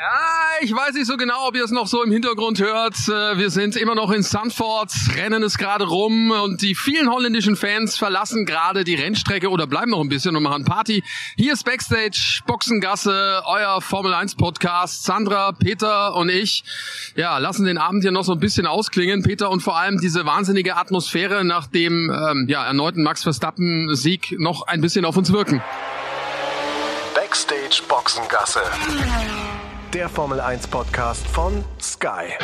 Ja, ich weiß nicht so genau, ob ihr es noch so im Hintergrund hört. Äh, wir sind immer noch in Sandford, Rennen ist gerade rum und die vielen holländischen Fans verlassen gerade die Rennstrecke oder bleiben noch ein bisschen und machen Party. Hier ist Backstage, Boxengasse, euer Formel 1 Podcast. Sandra, Peter und ich, ja, lassen den Abend hier noch so ein bisschen ausklingen. Peter und vor allem diese wahnsinnige Atmosphäre nach dem ähm, ja, erneuten Max Verstappen Sieg noch ein bisschen auf uns wirken. Backstage Boxengasse der Formel 1 Podcast von Sky.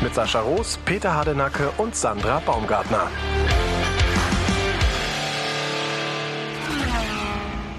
Mit Sascha Roos, Peter Hardenacke und Sandra Baumgartner.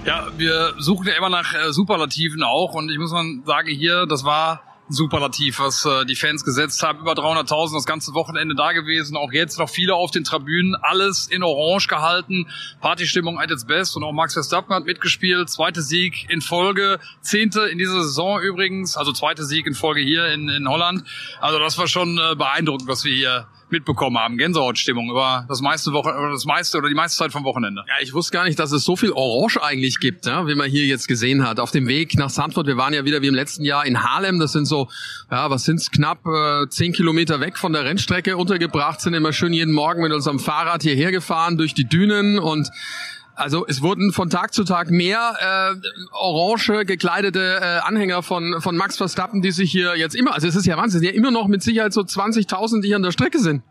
Ja, wir suchen ja immer nach äh, Superlativen auch und ich muss mal sagen, hier, das war Superlativ, was äh, die Fans gesetzt haben. Über 300.000 das ganze Wochenende da gewesen. Auch jetzt noch viele auf den Tribünen. Alles in Orange gehalten. Partystimmung at its best. Und auch Max Verstappen hat mitgespielt. Zweite Sieg in Folge. Zehnte in dieser Saison übrigens. Also zweite Sieg in Folge hier in, in Holland. Also das war schon äh, beeindruckend, was wir hier mitbekommen haben. Gänsehautstimmung über das meiste Woche, oder das meiste oder die meiste Zeit vom Wochenende. Ja, ich wusste gar nicht, dass es so viel Orange eigentlich gibt, ja, wie man hier jetzt gesehen hat. Auf dem Weg nach Sanford, wir waren ja wieder wie im letzten Jahr in Harlem. Das sind so, ja, was sind's, knapp äh, zehn Kilometer weg von der Rennstrecke untergebracht, sind immer schön jeden Morgen mit unserem Fahrrad hierher gefahren durch die Dünen und also es wurden von Tag zu Tag mehr äh, orange gekleidete äh, Anhänger von von Max Verstappen, die sich hier jetzt immer, also es ist ja Wahnsinn, ja immer noch mit Sicherheit so 20.000, die hier an der Strecke sind.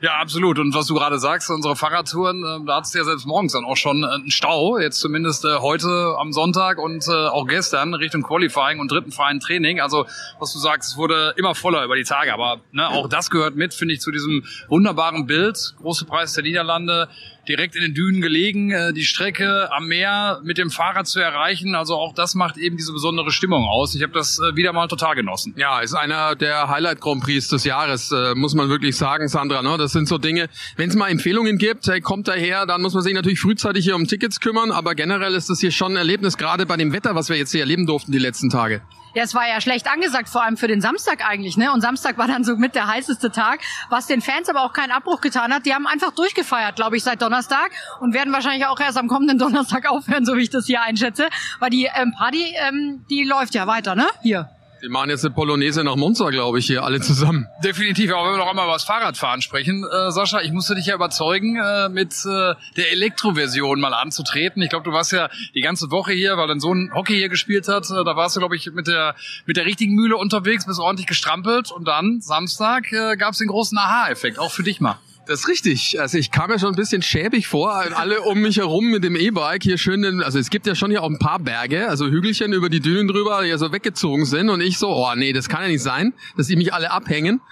Ja, absolut. Und was du gerade sagst, unsere Fahrradtouren, äh, da hattest du ja selbst morgens dann auch schon äh, einen Stau. Jetzt zumindest äh, heute am Sonntag und äh, auch gestern Richtung Qualifying und dritten freien Training. Also was du sagst, es wurde immer voller über die Tage. Aber ne, auch das gehört mit, finde ich, zu diesem wunderbaren Bild. Große Preis der Niederlande direkt in den Dünen gelegen, äh, die Strecke am Meer mit dem Fahrrad zu erreichen. Also auch das macht eben diese besondere Stimmung aus. Ich habe das äh, wieder mal total genossen. Ja, ist einer der Highlight Grand Prix des Jahres, äh, muss man wirklich sagen, Sandra. Ne? Das sind so Dinge, wenn es mal Empfehlungen gibt, hey, kommt daher, dann muss man sich natürlich frühzeitig hier um Tickets kümmern. Aber generell ist das hier schon ein Erlebnis, gerade bei dem Wetter, was wir jetzt hier erleben durften die letzten Tage. Ja, es war ja schlecht angesagt, vor allem für den Samstag eigentlich, ne? Und Samstag war dann so mit der heißeste Tag, was den Fans aber auch keinen Abbruch getan hat. Die haben einfach durchgefeiert, glaube ich, seit Donnerstag und werden wahrscheinlich auch erst am kommenden Donnerstag aufhören, so wie ich das hier einschätze. Weil die ähm, Party, ähm, die läuft ja weiter, ne? Hier. Die machen jetzt eine Polonaise nach Monza, glaube ich, hier alle zusammen. Definitiv, aber wenn wir noch einmal über das Fahrradfahren sprechen, äh, Sascha, ich musste dich ja überzeugen, äh, mit äh, der Elektroversion mal anzutreten. Ich glaube, du warst ja die ganze Woche hier, weil dein Sohn Hockey hier gespielt hat. Äh, da warst du, glaube ich, mit der mit der richtigen Mühle unterwegs, bist ordentlich gestrampelt und dann Samstag äh, gab es den großen Aha-Effekt, auch für dich mal. Das ist richtig. Also ich kam mir schon ein bisschen schäbig vor. Alle um mich herum mit dem E-Bike hier schön. Den, also es gibt ja schon hier auch ein paar Berge, also Hügelchen über die Dünen drüber, die ja so weggezogen sind. Und ich so, oh nee, das kann ja nicht sein, dass die mich alle abhängen.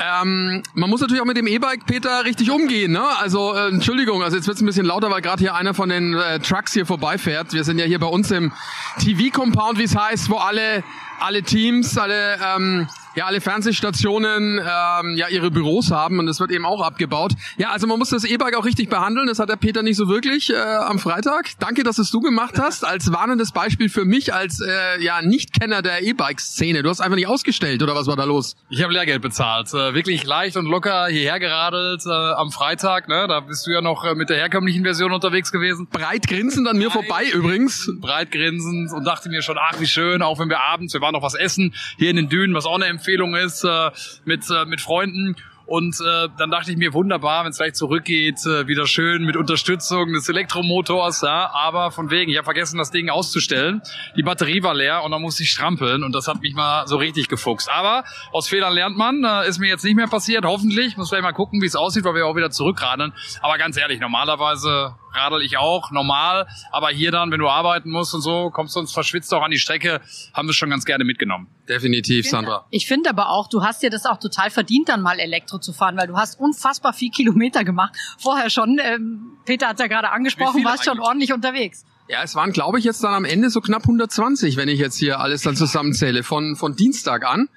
Ähm, man muss natürlich auch mit dem E-Bike, Peter, richtig umgehen. Ne? Also äh, Entschuldigung, also jetzt wird's ein bisschen lauter, weil gerade hier einer von den äh, Trucks hier vorbeifährt. Wir sind ja hier bei uns im TV-Compound, wie es heißt, wo alle alle Teams, alle ähm, ja alle Fernsehstationen ähm, ja ihre Büros haben und das wird eben auch abgebaut. Ja, also man muss das E-Bike auch richtig behandeln. Das hat der Peter nicht so wirklich äh, am Freitag. Danke, dass es du gemacht hast als warnendes Beispiel für mich als äh, ja Nichtkenner der E-Bike-Szene. Du hast einfach nicht ausgestellt oder was war da los? Ich habe Lehrgeld bezahlt, äh, wirklich leicht und locker hierher geradelt äh, am Freitag. Ne, da bist du ja noch äh, mit der herkömmlichen Version unterwegs gewesen. Breit grinsend an mir breit, vorbei übrigens. Breit grinsend und dachte mir schon, ach wie schön, auch wenn wir abends, wir waren noch was essen hier in den Dünen, was auch eine Empfehlung Empfehlung ist, äh, mit, äh, mit Freunden. Und äh, dann dachte ich mir, wunderbar, wenn es gleich zurückgeht, äh, wieder schön mit Unterstützung des Elektromotors, ja, aber von wegen, ich habe vergessen, das Ding auszustellen. Die Batterie war leer und dann musste ich strampeln und das hat mich mal so richtig gefuchst. Aber aus Fehlern lernt man, äh, ist mir jetzt nicht mehr passiert, hoffentlich. Muss vielleicht mal gucken, wie es aussieht, weil wir auch wieder zurückradeln. Aber ganz ehrlich, normalerweise radel ich auch normal, aber hier dann, wenn du arbeiten musst und so, kommst du uns verschwitzt auch an die Strecke, haben wir schon ganz gerne mitgenommen. Definitiv, ich Sandra. ich finde aber auch, du hast dir das auch total verdient, dann mal Elektro zu fahren, weil du hast unfassbar viel Kilometer gemacht. Vorher schon, ähm, Peter hat ja gerade angesprochen, warst schon ordentlich unterwegs. Ja, es waren, glaube ich, jetzt dann am Ende so knapp 120, wenn ich jetzt hier alles dann zusammenzähle, von, von Dienstag an,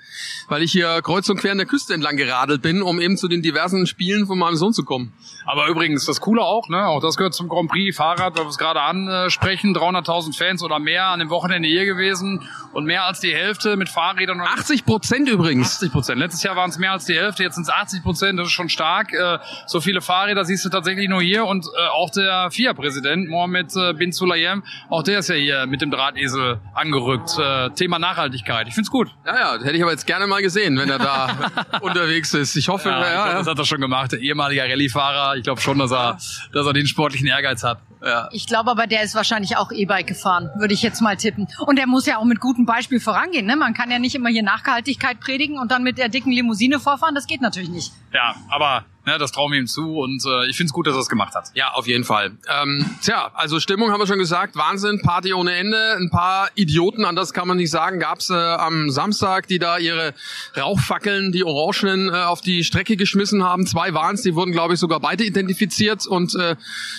weil ich hier kreuz und quer an der Küste entlang geradelt bin, um eben zu den diversen Spielen von meinem Sohn zu kommen. Aber übrigens, das Coole auch, ne, auch das gehört zum Grand Prix Fahrrad, weil wir es gerade ansprechen, 300.000 Fans oder mehr an dem Wochenende hier gewesen und mehr als die Hälfte mit Fahrrädern. 80 Prozent übrigens. 80 Prozent. Letztes Jahr waren es mehr als die Hälfte, jetzt sind es 80 Prozent, das ist schon stark. Äh, so viele Fahrräder siehst du tatsächlich nur hier und äh, auch der FIA-Präsident Mohamed äh, Bin Sulayem Bayern. Auch der ist ja hier mit dem Drahtesel angerückt. Äh, Thema Nachhaltigkeit. Ich find's gut. Ja, ja, hätte ich aber jetzt gerne mal gesehen, wenn er da unterwegs ist. Ich hoffe, ja, ja, ich glaub, ja. das hat er schon gemacht. Der ehemalige Rallye-Fahrer. Ich glaube schon, dass er, dass er den sportlichen Ehrgeiz hat. ja. Ich glaube aber, der ist wahrscheinlich auch E-Bike gefahren, würde ich jetzt mal tippen. Und der muss ja auch mit gutem Beispiel vorangehen. Ne? Man kann ja nicht immer hier Nachhaltigkeit predigen und dann mit der dicken Limousine vorfahren. Das geht natürlich nicht. Ja, aber ne, das trauen wir ihm zu und äh, ich find's gut, dass er es gemacht hat. Ja, auf jeden Fall. Ähm, tja, also Stimmung haben wir schon gesagt, Wahnsinn, Party ohne Ende. Ein paar Idioten, an das kann man nicht sagen, gab's äh, am Samstag, die da ihre Rauchfackeln, die Orangenen, äh, auf die Strecke geschmissen haben. Zwei waren's, die wurden, glaube ich, sogar beide identifiziert und äh,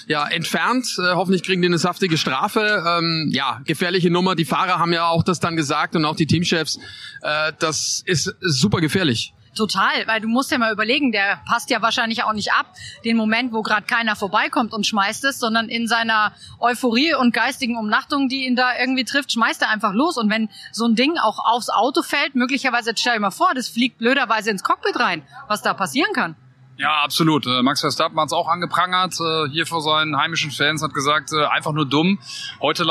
ja entfernt. Äh, hoffentlich kriegen die eine saftige Strafe. Ähm, ja, gefährliche Nummer. Die Fahrer haben ja auch das dann gesagt und auch die Teamchefs. Äh, das ist super gefährlich. Total, weil du musst ja mal überlegen, der passt ja wahrscheinlich auch nicht ab, den Moment, wo gerade keiner vorbeikommt und schmeißt es, sondern in seiner Euphorie und geistigen Umnachtung, die ihn da irgendwie trifft, schmeißt er einfach los. Und wenn so ein Ding auch aufs Auto fällt, möglicherweise, stell dir mal vor, das fliegt blöderweise ins Cockpit rein, was da passieren kann. Ja, absolut. Äh, Max Verstappen hat es auch angeprangert, äh, hier vor seinen heimischen Fans, hat gesagt, äh, einfach nur dumm. Heute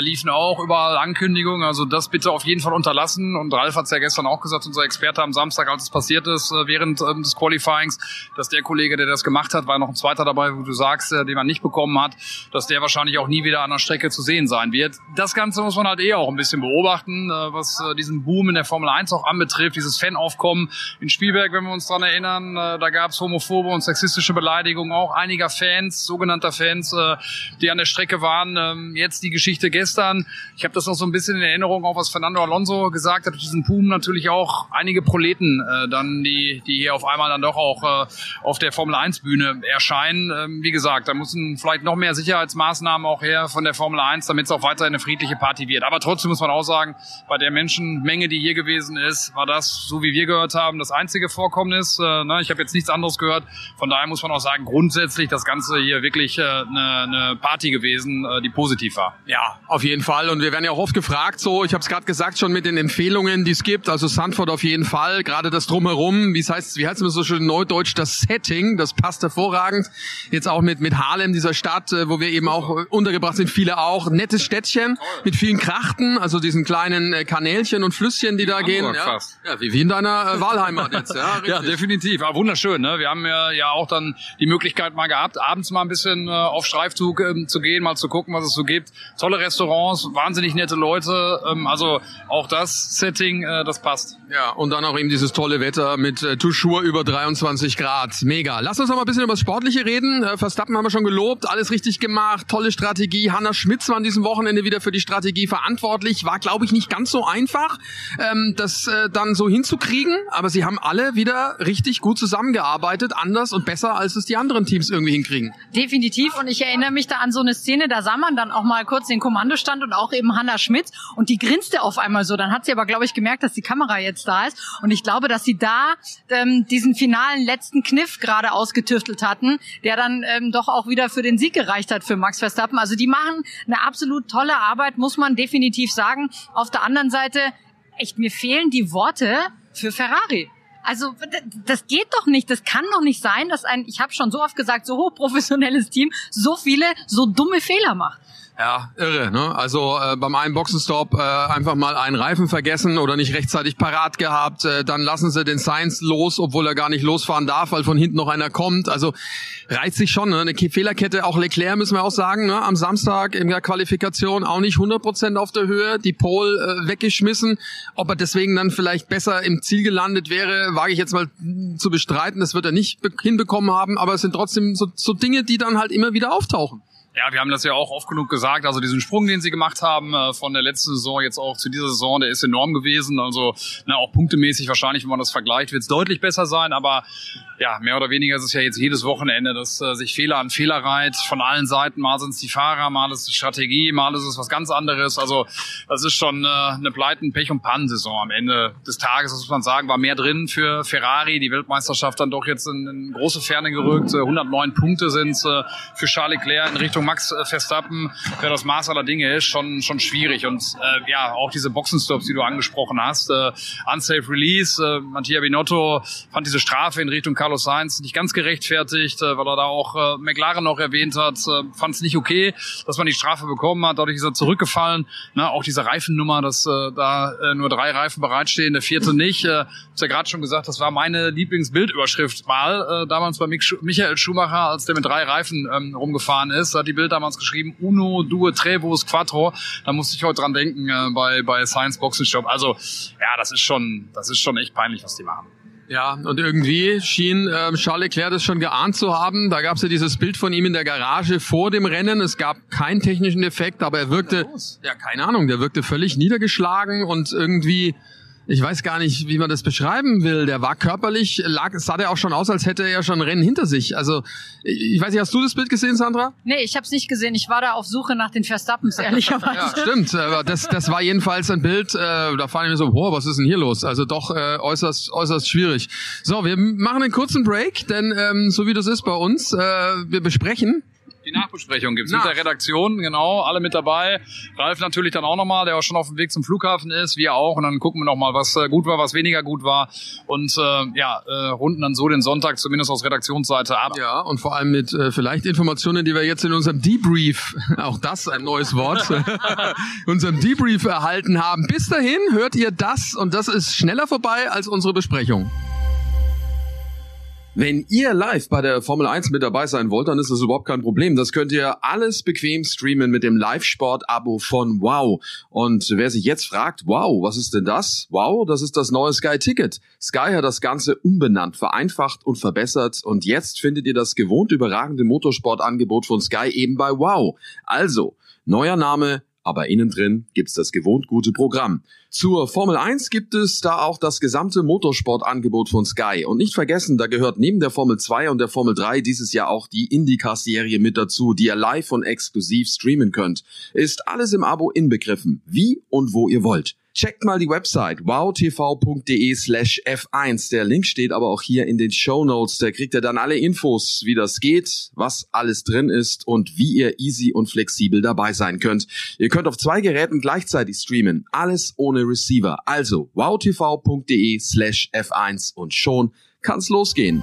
liefen auch überall Ankündigungen, also das bitte auf jeden Fall unterlassen. Und Ralf hat es ja gestern auch gesagt, unser Experte am Samstag, als es passiert ist, äh, während ähm, des Qualifyings, dass der Kollege, der das gemacht hat, war noch ein zweiter dabei, wo du sagst, den man nicht bekommen hat, dass der wahrscheinlich auch nie wieder an der Strecke zu sehen sein wird. Das Ganze muss man halt eh auch ein bisschen beobachten, was diesen Boom in der Formel 1 auch anbetrifft, dieses Fanaufkommen in Spielberg, wenn wir uns dran erinnern, da gab es homophobe und sexistische Beleidigungen auch einiger Fans, sogenannter Fans, äh, die an der Strecke waren. Ähm, jetzt die Geschichte gestern. Ich habe das noch so ein bisschen in Erinnerung, auch was Fernando Alonso gesagt hat, diesen Boom natürlich auch einige Proleten äh, dann, die, die hier auf einmal dann doch auch äh, auf der Formel 1 Bühne erscheinen. Ähm, wie gesagt, da müssen vielleicht noch mehr Sicherheitsmaßnahmen auch her von der Formel 1, damit es auch weiter eine friedliche Party wird. Aber trotzdem muss man auch sagen, bei der Menschenmenge, die hier gewesen ist, war das, so wie wir gehört haben, das einzige Vorkommnis. Äh, ne? Ich habe jetzt nichts anderes gehört. Von daher muss man auch sagen, grundsätzlich das Ganze hier wirklich äh, eine, eine Party gewesen, äh, die positiv war. Ja, auf jeden Fall. Und wir werden ja auch oft gefragt, so, ich habe es gerade gesagt, schon mit den Empfehlungen, die es gibt. Also Sanford auf jeden Fall, gerade das drumherum, wie es heißt, wie heißt es so schön neudeutsch, das Setting, das passt hervorragend. Jetzt auch mit mit Harlem, dieser Stadt, äh, wo wir eben auch äh, untergebracht sind, viele auch. Nettes Städtchen mit vielen Krachten, also diesen kleinen äh, Kanälchen und Flüsschen, die da Hamburg gehen. Ja, ja, wie, in deiner äh, Wahlheimat jetzt. Ja, Ja, definitiv. Aber wunderschön. Ne? Wir haben ja, ja auch dann die Möglichkeit mal gehabt, abends mal ein bisschen äh, auf Streifzug ähm, zu gehen, mal zu gucken, was es so gibt. Tolle Restaurants, wahnsinnig nette Leute. Ähm, also auch das Setting, äh, das passt. Ja, und dann auch eben dieses tolle Wetter mit äh, Tuschur über 23 Grad. Mega. Lass uns noch mal ein bisschen über das Sportliche reden. Äh, Verstappen haben wir schon gelobt, alles richtig gemacht, tolle Strategie. Hanna Schmitz war an diesem Wochenende wieder für die Strategie verantwortlich. War, glaube ich, nicht ganz so einfach, ähm, das äh, dann so hinzukriegen. Aber sie haben alle wieder richtig gut zusammengearbeitet, anders und besser, als es die anderen Teams irgendwie hinkriegen. Definitiv. Und ich erinnere mich da an so eine Szene, da sah man dann auch mal kurz den Kommandostand und auch eben Hanna Schmitz und die grinste auf einmal so. Dann hat sie aber, glaube ich, gemerkt, dass die Kamera jetzt da ist. Und ich glaube, dass sie da ähm, diesen finalen letzten Kniff gerade ausgetüftelt hatten, der dann ähm, doch auch wieder für den Sieg gereicht hat für Max Verstappen. Also die machen eine absolut tolle Arbeit, muss man definitiv sagen. Auf der anderen Seite, echt, mir fehlen die Worte für Ferrari. Also das geht doch nicht, das kann doch nicht sein, dass ein, ich habe schon so oft gesagt, so hochprofessionelles Team so viele so dumme Fehler macht. Ja, irre, ne? Also äh, beim einen Boxenstopp äh, einfach mal einen Reifen vergessen oder nicht rechtzeitig parat gehabt, äh, dann lassen sie den Science los, obwohl er gar nicht losfahren darf, weil von hinten noch einer kommt. Also reizt sich schon, ne? Eine Ke- Fehlerkette, auch Leclerc müssen wir auch sagen, ne? Am Samstag in der Qualifikation auch nicht 100% auf der Höhe, die Pole äh, weggeschmissen. Ob er deswegen dann vielleicht besser im Ziel gelandet wäre, wage ich jetzt mal zu bestreiten. Das wird er nicht be- hinbekommen haben, aber es sind trotzdem so, so Dinge, die dann halt immer wieder auftauchen. Ja, wir haben das ja auch oft genug gesagt. Also diesen Sprung, den sie gemacht haben äh, von der letzten Saison jetzt auch zu dieser Saison, der ist enorm gewesen. Also na, auch punktemäßig wahrscheinlich, wenn man das vergleicht, wird es deutlich besser sein. Aber ja, mehr oder weniger ist es ja jetzt jedes Wochenende, dass äh, sich Fehler an Fehler reiht von allen Seiten. Mal sind es die Fahrer, mal ist es die Strategie, mal ist es was ganz anderes. Also das ist schon äh, eine Pleiten, Pech und Pannensaison am Ende des Tages. Muss man sagen, war mehr drin für Ferrari. Die Weltmeisterschaft dann doch jetzt in, in große Ferne gerückt. 109 Punkte sind äh, für Charles Leclerc in Richtung Max äh, Verstappen, der das Maß aller Dinge ist, schon, schon schwierig. Und äh, ja, auch diese Boxenstops, die du angesprochen hast, äh, Unsafe Release, äh, Mattia Binotto fand diese Strafe in Richtung Carlos Sainz nicht ganz gerechtfertigt, äh, weil er da auch äh, McLaren noch erwähnt hat, äh, fand es nicht okay, dass man die Strafe bekommen hat, dadurch ist er zurückgefallen. Na, auch diese Reifennummer, dass äh, da äh, nur drei Reifen bereitstehen, der vierte nicht. Äh, hab's ja gerade schon gesagt, das war meine Lieblingsbildüberschrift mal, äh, damals bei Michael Schumacher, als der mit drei Reifen ähm, rumgefahren ist, hat die Bild damals geschrieben, Uno, Due, Trevos, Quattro. Da musste ich heute dran denken äh, bei, bei Science Boxenshop. Also ja, das ist schon, das ist schon echt peinlich, was die machen. Ja, und irgendwie schien äh, Charles Leclerc das schon geahnt zu haben. Da gab es ja dieses Bild von ihm in der Garage vor dem Rennen. Es gab keinen technischen Effekt, aber er wirkte, ja, keine Ahnung, der wirkte völlig niedergeschlagen und irgendwie ich weiß gar nicht, wie man das beschreiben will. Der war körperlich, lag, sah der auch schon aus, als hätte er ja schon ein Rennen hinter sich. Also, ich weiß nicht, hast du das Bild gesehen, Sandra? Nee, ich habe es nicht gesehen. Ich war da auf Suche nach den Verstappens, ehrlicherweise. ja, stimmt. Aber das, das war jedenfalls ein Bild, äh, da fand ich mir so, boah, was ist denn hier los? Also doch äh, äußerst, äußerst schwierig. So, wir machen einen kurzen Break, denn ähm, so wie das ist bei uns, äh, wir besprechen die Nachbesprechung gibt's Nach. mit der Redaktion, genau, alle mit dabei. Ralf natürlich dann auch nochmal, der auch schon auf dem Weg zum Flughafen ist, wir auch. Und dann gucken wir nochmal, was äh, gut war, was weniger gut war. Und äh, ja, äh, runden dann so den Sonntag zumindest aus Redaktionsseite ab. Ja, und vor allem mit äh, vielleicht Informationen, die wir jetzt in unserem Debrief, auch das ein neues Wort, unserem Debrief erhalten haben. Bis dahin hört ihr das und das ist schneller vorbei als unsere Besprechung. Wenn ihr live bei der Formel 1 mit dabei sein wollt, dann ist das überhaupt kein Problem. Das könnt ihr alles bequem streamen mit dem Live-Sport-Abo von Wow. Und wer sich jetzt fragt, wow, was ist denn das? Wow, das ist das neue Sky Ticket. Sky hat das Ganze umbenannt, vereinfacht und verbessert. Und jetzt findet ihr das gewohnt überragende Motorsportangebot von Sky eben bei Wow. Also, neuer Name, aber innen drin gibt's das gewohnt gute Programm. Zur Formel 1 gibt es da auch das gesamte Motorsportangebot von Sky. Und nicht vergessen, da gehört neben der Formel 2 und der Formel 3 dieses Jahr auch die IndyCar-Serie mit dazu, die ihr live und exklusiv streamen könnt. Ist alles im Abo inbegriffen, wie und wo ihr wollt. Checkt mal die Website wowtv.de slash f1. Der Link steht aber auch hier in den Show Notes. Da kriegt ihr dann alle Infos, wie das geht, was alles drin ist und wie ihr easy und flexibel dabei sein könnt. Ihr könnt auf zwei Geräten gleichzeitig streamen. Alles ohne Receiver. Also wowtv.de slash f1 und schon kann's losgehen.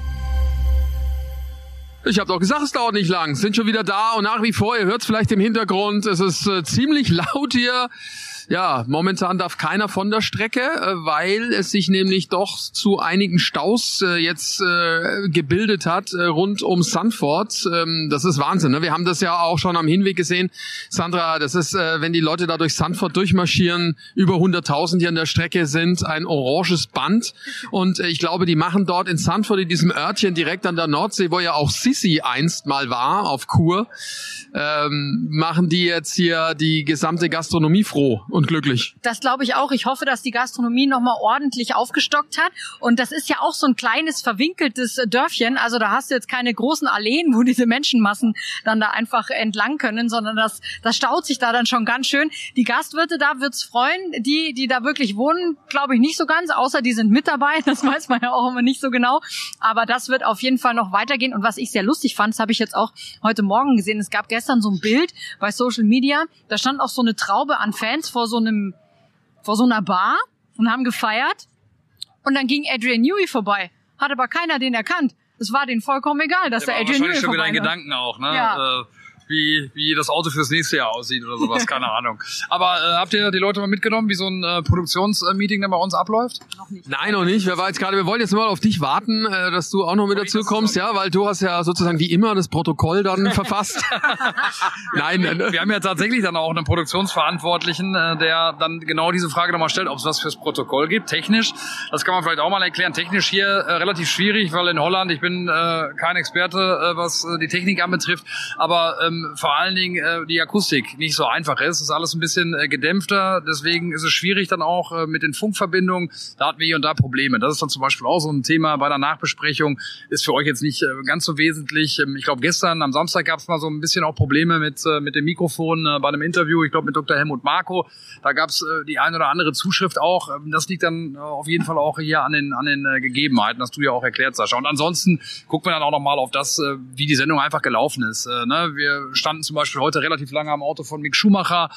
Ich habe doch gesagt, es dauert nicht lang. Sind schon wieder da und nach wie vor, ihr hört es vielleicht im Hintergrund, es ist äh, ziemlich laut hier. Ja, momentan darf keiner von der Strecke, äh, weil es sich nämlich doch zu einigen Staus äh, jetzt äh, gebildet hat rund um Sanford. Ähm, das ist Wahnsinn. Ne? Wir haben das ja auch schon am Hinweg gesehen. Sandra, das ist, wenn die Leute da durch Sanford durchmarschieren, über 100.000 hier an der Strecke sind, ein oranges Band. Und ich glaube, die machen dort in Sanford, in diesem Örtchen direkt an der Nordsee, wo ja auch Sissi einst mal war, auf Kur, ähm, machen die jetzt hier die gesamte Gastronomie froh glücklich. Das glaube ich auch. Ich hoffe, dass die Gastronomie nochmal ordentlich aufgestockt hat. Und das ist ja auch so ein kleines verwinkeltes Dörfchen. Also da hast du jetzt keine großen Alleen, wo diese Menschenmassen dann da einfach entlang können, sondern das, das staut sich da dann schon ganz schön. Die Gastwirte da wird's freuen. Die, die da wirklich wohnen, glaube ich nicht so ganz, außer die sind mit dabei. Das weiß man ja auch immer nicht so genau. Aber das wird auf jeden Fall noch weitergehen. Und was ich sehr lustig fand, das habe ich jetzt auch heute Morgen gesehen. Es gab gestern so ein Bild bei Social Media. Da stand auch so eine Traube an Fans vor so einem, vor so einer Bar und haben gefeiert. Und dann ging Adrian Newey vorbei. Hat aber keiner den erkannt. Es war denen vollkommen egal, dass der, der Adrian Newey vorbei schon wieder in Gedanken auch, ne? Ja. Äh, wie, wie das Auto fürs nächste Jahr aussieht oder sowas, keine Ahnung. Aber äh, habt ihr die Leute mal mitgenommen, wie so ein äh, Produktionsmeeting dann bei uns abläuft? Noch nicht. Nein, noch nicht. Wer war jetzt gerade, wir wollen jetzt mal auf dich warten, äh, dass du auch noch mit dazu kommst, ja, weil du hast ja sozusagen wie immer das Protokoll dann verfasst. Nein, äh, wir haben ja tatsächlich dann auch einen Produktionsverantwortlichen, äh, der dann genau diese Frage nochmal stellt, ob es was fürs Protokoll gibt, technisch. Das kann man vielleicht auch mal erklären. Technisch hier äh, relativ schwierig, weil in Holland, ich bin äh, kein Experte, äh, was äh, die Technik anbetrifft, aber ähm, ähm, vor allen Dingen äh, die Akustik nicht so einfach ist. Es ist alles ein bisschen äh, gedämpfter, deswegen ist es schwierig dann auch äh, mit den Funkverbindungen. Da hatten wir hier und da Probleme. Das ist dann zum Beispiel auch so ein Thema bei der Nachbesprechung. Ist für euch jetzt nicht äh, ganz so wesentlich. Ähm, ich glaube, gestern am Samstag gab es mal so ein bisschen auch Probleme mit, äh, mit dem Mikrofon äh, bei einem Interview. Ich glaube mit Dr. Helmut Marko. Da gab es äh, die eine oder andere Zuschrift auch. Ähm, das liegt dann äh, auf jeden Fall auch hier an den, an den äh, Gegebenheiten, hast du ja auch erklärt, Sascha. Und ansonsten guckt man dann auch nochmal auf das, äh, wie die Sendung einfach gelaufen ist. Äh, ne? Wir standen zum Beispiel heute relativ lange am Auto von Mick Schumacher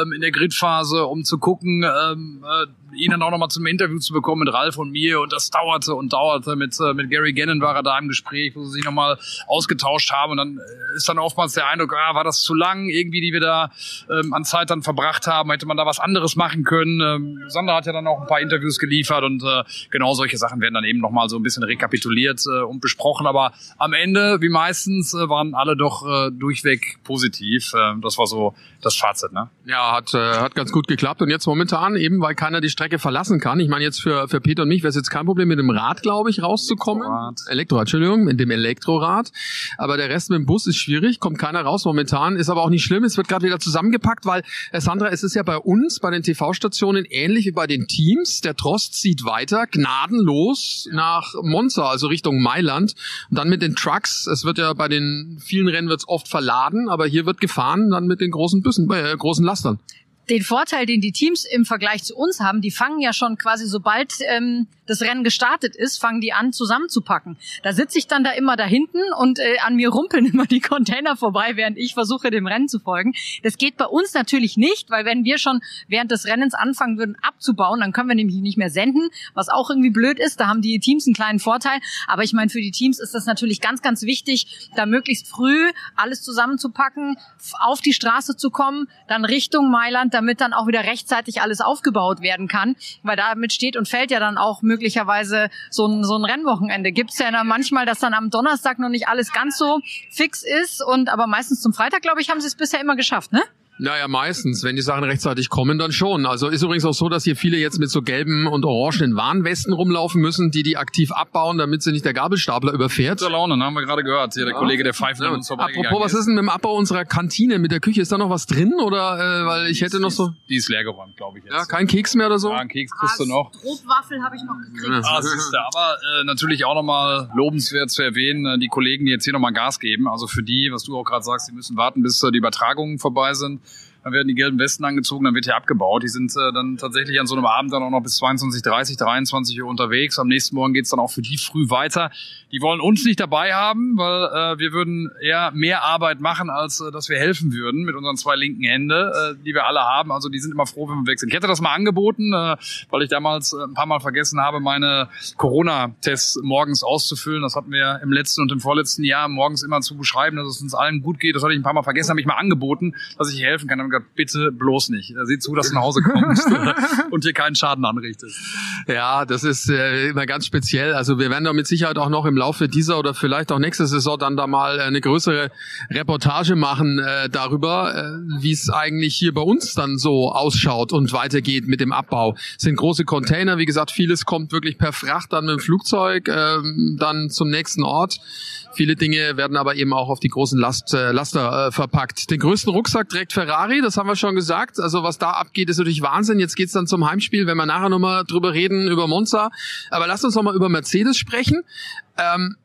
ähm, in der Gridphase, um zu gucken, ähm, äh, ihn dann auch nochmal zum Interview zu bekommen mit Ralf und mir. Und das dauerte und dauerte. Mit, äh, mit Gary Gannon war er da im Gespräch, wo sie sich nochmal ausgetauscht haben. Und dann äh, ist dann oftmals der Eindruck, ah, war das zu lang, irgendwie, die wir da ähm, an Zeit dann verbracht haben. Hätte man da was anderes machen können. Ähm, Sander hat ja dann auch ein paar Interviews geliefert und äh, genau solche Sachen werden dann eben nochmal so ein bisschen rekapituliert äh, und besprochen. Aber am Ende, wie meistens, äh, waren alle doch äh, durchweg positiv. Äh, das war so das Fazit, ne? Ja, hat, äh, hat ganz gut geklappt. Und jetzt momentan, eben weil keiner die Strecke verlassen kann. Ich meine, jetzt für, für Peter und mich wäre es jetzt kein Problem, mit dem Rad, glaube ich, rauszukommen. Elektrorad. Elektrorad, Entschuldigung, mit dem Elektrorad. Aber der Rest mit dem Bus ist schwierig, kommt keiner raus momentan. Ist aber auch nicht schlimm, es wird gerade wieder zusammengepackt, weil, äh, Sandra, es ist ja bei uns, bei den TV-Stationen, ähnlich wie bei den Teams. Der Trost zieht weiter, gnadenlos nach Monza, also Richtung Mailand. Und dann mit den Trucks, es wird ja bei den vielen Rennen wird's oft verladen, aber hier wird gefahren dann mit den großen Bussen, äh, großen Lastern. Den Vorteil, den die Teams im Vergleich zu uns haben, die fangen ja schon quasi, sobald ähm, das Rennen gestartet ist, fangen die an zusammenzupacken. Da sitze ich dann da immer da hinten und äh, an mir rumpeln immer die Container vorbei, während ich versuche, dem Rennen zu folgen. Das geht bei uns natürlich nicht, weil wenn wir schon während des Rennens anfangen würden abzubauen, dann können wir nämlich nicht mehr senden, was auch irgendwie blöd ist. Da haben die Teams einen kleinen Vorteil. Aber ich meine, für die Teams ist das natürlich ganz, ganz wichtig, da möglichst früh alles zusammenzupacken, auf die Straße zu kommen, dann Richtung Mailand, damit dann auch wieder rechtzeitig alles aufgebaut werden kann, weil damit steht und fällt ja dann auch möglicherweise so ein, so ein Rennwochenende. Gibt es ja dann manchmal, dass dann am Donnerstag noch nicht alles ganz so fix ist und aber meistens zum Freitag, glaube ich, haben sie es bisher immer geschafft, ne? Naja, meistens. Wenn die Sachen rechtzeitig kommen, dann schon. Also ist übrigens auch so, dass hier viele jetzt mit so gelben und orangenen Warnwesten rumlaufen müssen, die die aktiv abbauen, damit sie nicht der Gabelstapler überfährt. Gute Laune, ne? haben wir gerade gehört. Hier der ja. Kollege, der pfeift ja. uns Apropos, was ist denn mit dem Abbau unserer Kantine, mit der Küche? Ist da noch was drin? Oder äh, weil ich hätte noch so... Die ist leergeräumt, glaube ich jetzt. Ja, kein Keks mehr oder so? Ja, einen Keks kriegst du noch. Brotwaffel habe ich noch gekriegt. Ah, siehste, aber äh, natürlich auch nochmal lobenswert zu erwähnen, äh, die Kollegen, die jetzt hier nochmal Gas geben. Also für die, was du auch gerade sagst, die müssen warten, bis äh, die Übertragungen vorbei sind dann werden die gelben Westen angezogen, dann wird hier abgebaut. Die sind äh, dann tatsächlich an so einem Abend dann auch noch bis 22, 30, 23 Uhr unterwegs. Am nächsten Morgen geht's dann auch für die früh weiter. Die wollen uns nicht dabei haben, weil äh, wir würden eher mehr Arbeit machen, als äh, dass wir helfen würden mit unseren zwei linken Hände, äh, die wir alle haben. Also die sind immer froh, wenn wir wechseln. Ich hätte das mal angeboten, äh, weil ich damals äh, ein paar Mal vergessen habe, meine Corona-Tests morgens auszufüllen. Das hatten wir im letzten und im vorletzten Jahr morgens immer zu beschreiben, dass es uns allen gut geht. Das hatte ich ein paar Mal vergessen, habe ich mal angeboten, dass ich helfen kann. Dann gesagt, bitte bloß nicht. Sieh zu, dass du nach Hause kommst und hier keinen Schaden anrichtest. Ja, das ist äh, immer ganz speziell. Also wir werden da mit Sicherheit auch noch im Laufe dieser oder vielleicht auch nächste Saison dann da mal eine größere Reportage machen äh, darüber, äh, wie es eigentlich hier bei uns dann so ausschaut und weitergeht mit dem Abbau. Es sind große Container, wie gesagt, vieles kommt wirklich per Fracht dann mit dem Flugzeug äh, dann zum nächsten Ort. Viele Dinge werden aber eben auch auf die großen Last, äh, Laster äh, verpackt. Den größten Rucksack trägt Ferrari, das haben wir schon gesagt. Also was da abgeht, ist natürlich Wahnsinn. Jetzt geht's dann zum Heimspiel, wenn wir nachher nochmal drüber reden, über Monza. Aber lasst uns nochmal über Mercedes sprechen. Ähm,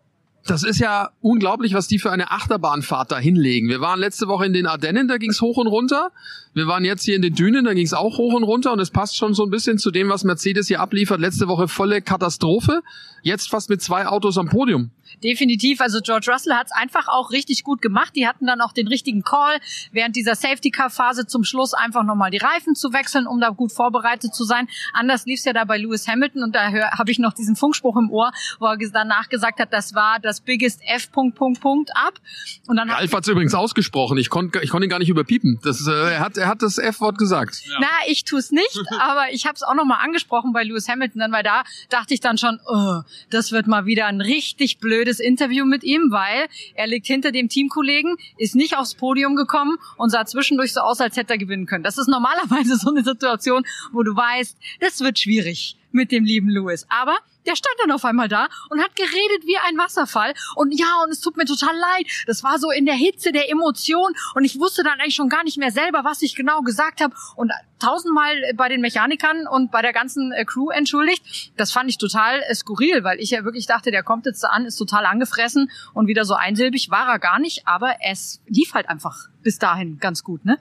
das ist ja unglaublich, was die für eine Achterbahnfahrt da hinlegen. Wir waren letzte Woche in den Ardennen, da ging's hoch und runter. Wir waren jetzt hier in den Dünen, da ging's auch hoch und runter. Und es passt schon so ein bisschen zu dem, was Mercedes hier abliefert. Letzte Woche volle Katastrophe. Jetzt fast mit zwei Autos am Podium definitiv. Also George Russell hat es einfach auch richtig gut gemacht. Die hatten dann auch den richtigen Call, während dieser Safety-Car-Phase zum Schluss einfach nochmal die Reifen zu wechseln, um da gut vorbereitet zu sein. Anders lief es ja da bei Lewis Hamilton und da habe ich noch diesen Funkspruch im Ohr, wo er danach gesagt hat, das war das biggest F. Punkt, Punkt, Punkt ab. Und dann Ralf hat es übrigens ausgesprochen. Ich konnte ich konnt ihn gar nicht überpiepen. Das, äh, er, hat, er hat das F-Wort gesagt. Ja. Na, ich tue es nicht, aber ich habe es auch nochmal angesprochen bei Lewis Hamilton, dann, weil da dachte ich dann schon, oh, das wird mal wieder ein richtig blödes Interview mit ihm, weil er liegt hinter dem Teamkollegen, ist nicht aufs Podium gekommen und sah zwischendurch so aus, als hätte er gewinnen können. Das ist normalerweise so eine Situation, wo du weißt, das wird schwierig mit dem lieben Lewis. Aber der stand dann auf einmal da und hat geredet wie ein Wasserfall. Und ja, und es tut mir total leid. Das war so in der Hitze der Emotion und ich wusste dann eigentlich schon gar nicht mehr selber, was ich genau gesagt habe. Und tausendmal bei den Mechanikern und bei der ganzen äh, Crew entschuldigt. Das fand ich total äh, skurril, weil ich ja wirklich dachte, der kommt jetzt an, ist total angefressen und wieder so einsilbig war er gar nicht. Aber es lief halt einfach bis dahin ganz gut, ne?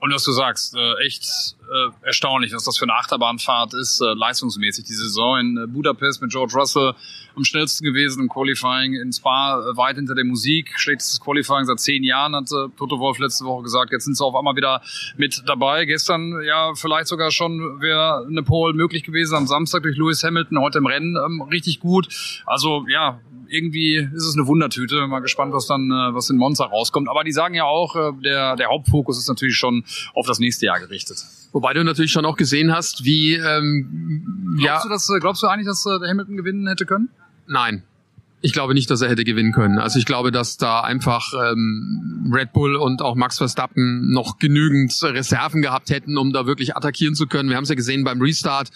Und was du sagst, äh, echt äh, erstaunlich, was das für eine Achterbahnfahrt ist, äh, leistungsmäßig. Die Saison in äh, Budapest mit George Russell am schnellsten gewesen im Qualifying, in Spa äh, weit hinter der Musik, schlechtestes Qualifying seit zehn Jahren, hat äh, Toto Wolf letzte Woche gesagt. Jetzt sind sie auf einmal wieder mit dabei. Gestern ja vielleicht sogar schon wäre eine Pole möglich gewesen, am Samstag durch Lewis Hamilton, heute im Rennen ähm, richtig gut. Also ja, irgendwie ist es eine Wundertüte. Mal gespannt, was dann, äh, was in Monza rauskommt. Aber die sagen ja auch, äh, der, der Hauptfokus ist natürlich schon auf das nächste Jahr gerichtet. Wobei du natürlich schon auch gesehen hast, wie ähm, Glaubst ja, du, dass, äh, glaubst du eigentlich, dass äh, der Hamilton gewinnen hätte können? nein. Ich glaube nicht, dass er hätte gewinnen können. Also ich glaube, dass da einfach ähm, Red Bull und auch Max Verstappen noch genügend Reserven gehabt hätten, um da wirklich attackieren zu können. Wir haben es ja gesehen beim Restart.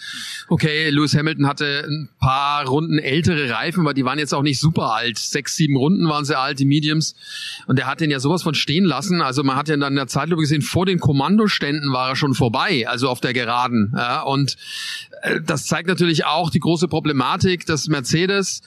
Okay, Lewis Hamilton hatte ein paar Runden ältere Reifen, aber die waren jetzt auch nicht super alt. Sechs, sieben Runden waren sehr alt, die Mediums. Und er hat den ja sowas von stehen lassen. Also man hat ja dann in der Zeitlupe gesehen, vor den Kommandoständen war er schon vorbei, also auf der Geraden. Ja, und äh, das zeigt natürlich auch die große Problematik, dass Mercedes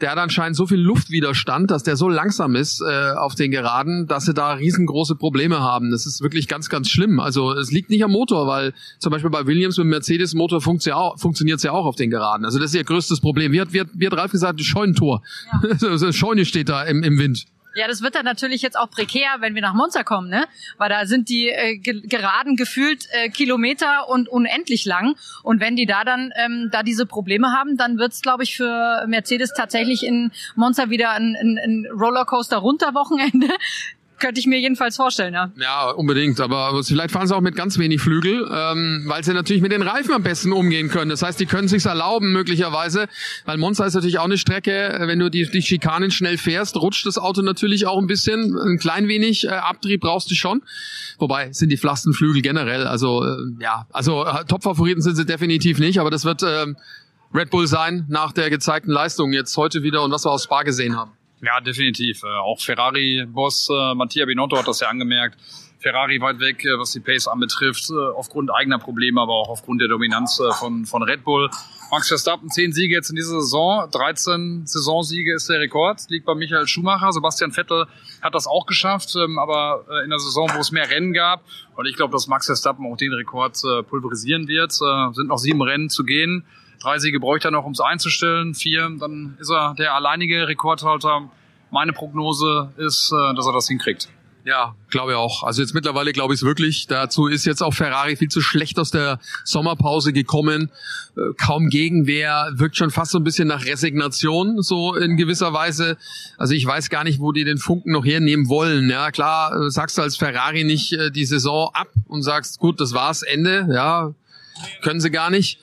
der hat anscheinend so viel Luftwiderstand, dass der so langsam ist äh, auf den Geraden, dass sie da riesengroße Probleme haben. Das ist wirklich ganz, ganz schlimm. Also es liegt nicht am Motor, weil zum Beispiel bei Williams mit Mercedes-Motor funktioniert es ja auch auf den Geraden. Also das ist ihr größtes Problem. Wie hat, wie hat, wie hat Ralf gesagt, Scheunentor. Ja. so eine Scheune steht da im, im Wind. Ja, das wird dann natürlich jetzt auch prekär, wenn wir nach Monza kommen, ne? Weil da sind die äh, ge geraden gefühlt äh, Kilometer und unendlich lang. Und wenn die da dann ähm, da diese Probleme haben, dann wird's, glaube ich, für Mercedes tatsächlich in Monza wieder ein, ein, ein Rollercoaster runter Wochenende. Könnte ich mir jedenfalls vorstellen, ja. Ja, unbedingt. Aber vielleicht fahren sie auch mit ganz wenig Flügel, ähm, weil sie natürlich mit den Reifen am besten umgehen können. Das heißt, die können sich's erlauben möglicherweise, weil Monza ist natürlich auch eine Strecke. Wenn du die, die Schikanen schnell fährst, rutscht das Auto natürlich auch ein bisschen. Ein klein wenig äh, Abtrieb brauchst du schon. Wobei sind die flachsten Flügel generell. Also äh, ja, also äh, Top-Favoriten sind sie definitiv nicht. Aber das wird äh, Red Bull sein nach der gezeigten Leistung jetzt heute wieder und was wir aus Spa gesehen haben. Ja, definitiv. Äh, auch Ferrari-Boss äh, Mattia Binotto hat das ja angemerkt. Ferrari weit weg, äh, was die Pace anbetrifft, aufgrund eigener Probleme, aber auch aufgrund der Dominanz von, von Red Bull. Max Verstappen, 10 Siege jetzt in dieser Saison, 13 Saisonsiege ist der Rekord, liegt bei Michael Schumacher. Sebastian Vettel hat das auch geschafft, ähm, aber in der Saison, wo es mehr Rennen gab. Und ich glaube, dass Max Verstappen auch den Rekord pulverisieren wird. Sind noch sieben Rennen zu gehen. Drei Siege bräuchte er noch, um es einzustellen. Vier, dann ist er der alleinige Rekordhalter. Meine Prognose ist, äh, dass er das hinkriegt. Ja, glaube ich auch. Also jetzt mittlerweile glaube ich es wirklich. Dazu ist jetzt auch Ferrari viel zu schlecht aus der Sommerpause gekommen. Äh, kaum Gegenwehr, wirkt schon fast so ein bisschen nach Resignation, so in gewisser Weise. Also ich weiß gar nicht, wo die den Funken noch hernehmen wollen. Ja, klar, äh, sagst du als Ferrari nicht die Saison ab und sagst, gut, das war's, Ende. Ja, können sie gar nicht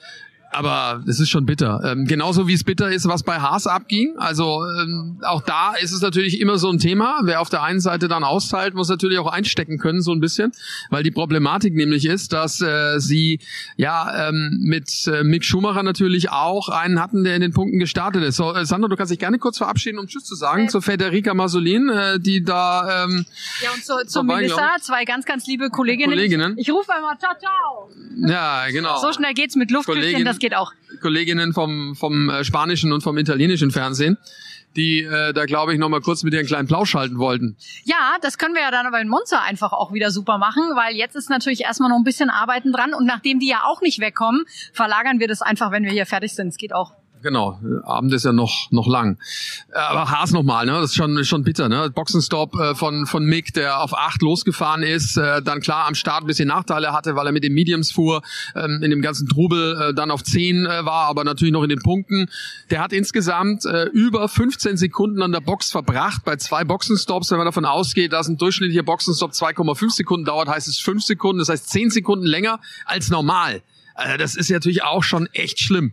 aber es ist schon bitter. Ähm, genauso wie es bitter ist, was bei Haas abging. Also ähm, auch da ist es natürlich immer so ein Thema. Wer auf der einen Seite dann austeilt, muss natürlich auch einstecken können, so ein bisschen. Weil die Problematik nämlich ist, dass äh, sie ja ähm, mit äh, Mick Schumacher natürlich auch einen hatten, der in den Punkten gestartet ist. So, äh, Sandro, du kannst dich gerne kurz verabschieden, um Tschüss zu sagen, äh, zur Federica Masolin, äh, die da ähm, Ja, und zu, zu Melissa, zwei ganz, ganz liebe Kolleginnen. Kolleginnen. Ich, ich rufe einmal, ciao, ciao. Ja, genau. So schnell geht's mit Luftkühlchen, Kollegin, das geht auch. Kolleginnen vom, vom äh, spanischen und vom italienischen Fernsehen, die äh, da, glaube ich, nochmal kurz mit dir einen kleinen Plausch halten wollten. Ja, das können wir ja dann aber in Monza einfach auch wieder super machen, weil jetzt ist natürlich erstmal noch ein bisschen Arbeiten dran und nachdem die ja auch nicht wegkommen, verlagern wir das einfach, wenn wir hier fertig sind. Es geht auch genau. Abend ist ja noch noch lang. Aber Haas nochmal, ne? Das ist schon schon bitter, ne? Boxenstopp äh, von von Mick, der auf acht losgefahren ist, äh, dann klar am Start ein bisschen Nachteile hatte, weil er mit den Mediums fuhr, ähm, in dem ganzen Trubel äh, dann auf zehn äh, war, aber natürlich noch in den Punkten. Der hat insgesamt äh, über 15 Sekunden an der Box verbracht bei zwei Boxenstops. Wenn man davon ausgeht, dass ein durchschnittlicher Boxenstopp 2,5 Sekunden dauert, heißt es 5 Sekunden. Das heißt 10 Sekunden länger als normal. Äh, das ist ja natürlich auch schon echt schlimm.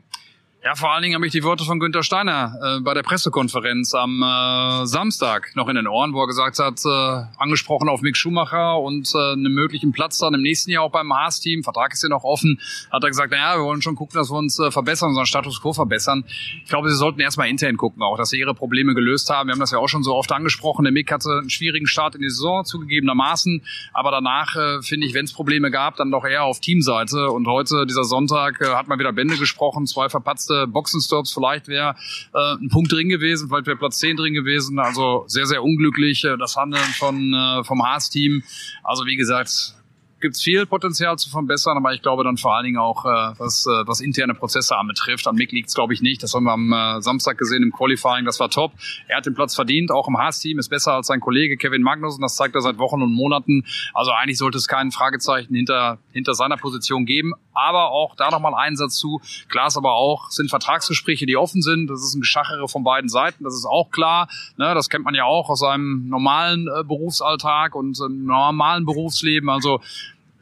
Ja, vor allen Dingen habe ich die Worte von Günter Steiner äh, bei der Pressekonferenz am äh, Samstag noch in den Ohren, wo er gesagt hat, äh, angesprochen auf Mick Schumacher und äh, einen möglichen Platz dann im nächsten Jahr auch beim Haas-Team, Vertrag ist ja noch offen, hat er gesagt, naja, wir wollen schon gucken, dass wir uns äh, verbessern, unseren Status quo verbessern. Ich glaube, sie sollten erstmal intern gucken, auch dass sie ihre Probleme gelöst haben. Wir haben das ja auch schon so oft angesprochen. Der Mick hatte einen schwierigen Start in die Saison, zugegebenermaßen, aber danach, äh, finde ich, wenn es Probleme gab, dann doch eher auf Teamseite. Und heute, dieser Sonntag, äh, hat man wieder Bände gesprochen, zwei verpatzte letzte Boxenstops. Vielleicht wäre äh, ein Punkt drin gewesen, vielleicht wäre Platz 10 drin gewesen. Also sehr, sehr unglücklich äh, das Handeln von, äh, vom Haas-Team. Also wie gesagt, gibt es viel Potenzial zu verbessern, aber ich glaube dann vor allen Dingen auch, äh, was, äh, was interne Prozesse anbetrifft. An Mick liegt es, glaube ich, nicht. Das haben wir am äh, Samstag gesehen im Qualifying, das war top. Er hat den Platz verdient, auch im Haas-Team, ist besser als sein Kollege Kevin Magnussen, das zeigt er seit Wochen und Monaten. Also eigentlich sollte es keinen Fragezeichen hinter, hinter seiner Position geben. Aber auch da nochmal einen Satz zu. Klar ist aber auch, sind Vertragsgespräche, die offen sind. Das ist ein Geschachere von beiden Seiten, das ist auch klar. Ne, das kennt man ja auch aus seinem normalen äh, Berufsalltag und im normalen Berufsleben. Also